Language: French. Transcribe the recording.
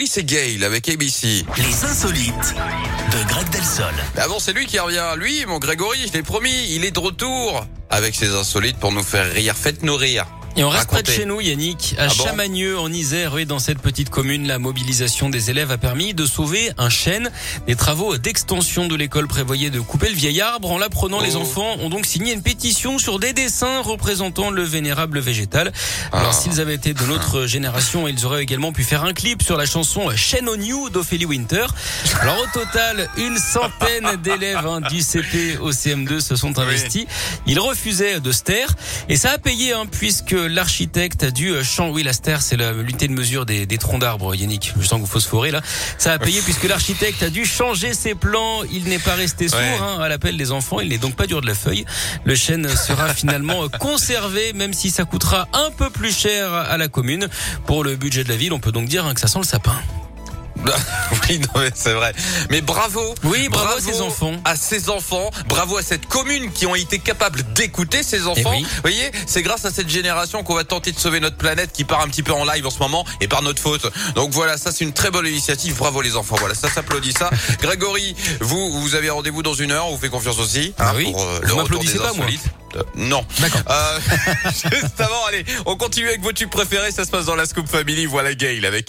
Oui, c'est Gail avec ABC. Les insolites de Greg Delsol. Ah bon, c'est lui qui revient. Lui, mon Grégory, je l'ai promis, il est de retour avec ses insolites pour nous faire rire. Faites-nous rire. Et on reste près de chez nous, Yannick, à Ah bon Chamagneux, en Isère. Oui, dans cette petite commune, la mobilisation des élèves a permis de sauver un chêne. Des travaux d'extension de l'école prévoyaient de couper le vieil arbre. En l'apprenant, les Oh. enfants ont donc signé une pétition sur des dessins représentant le vénérable végétal. Alors, Ah. s'ils avaient été de notre génération, ils auraient également pu faire un clip sur la chanson Chêne au New d'Ophélie Winter. Alors, au total, une centaine d'élèves hein, du CP au CM2 se sont investis. Ils refusaient de se taire et ça a payé hein, puisque l'architecte a dû euh, changer. Oui, la ster, c'est la- l'unité de mesure des, des troncs d'arbres, Yannick. Je sens que vous là. Ça a payé puisque l'architecte a dû changer ses plans. Il n'est pas resté sourd Ouais. hein, à l'appel des enfants. Il n'est donc pas dur de la feuille. Le chêne sera finalement conservé, même si ça coûtera un peu plus cher à la commune. Pour le budget de la ville, on peut donc dire hein, que ça sent le sapin. oui, non, mais c'est vrai. Mais bravo. Oui, bravo à ces enfants. À ces enfants. Bravo à cette commune qui ont été capables d'écouter ces enfants. Eh oui. Vous voyez, c'est grâce à cette génération qu'on va tenter de sauver notre planète qui part un petit peu en live en ce moment et par notre faute. Donc voilà, ça c'est une très bonne initiative. Bravo les enfants. Voilà, ça s'applaudit ça. Grégory, vous, vous avez rendez-vous dans une heure. On vous fait confiance aussi. hein, Ah oui. pour, euh, Vous m'applaudissez pas, moi. Euh, non. D'accord. Euh, juste avant, allez, on continue avec vos tubes préférés. Ça se passe dans la Scoop Family. Voilà Gail avec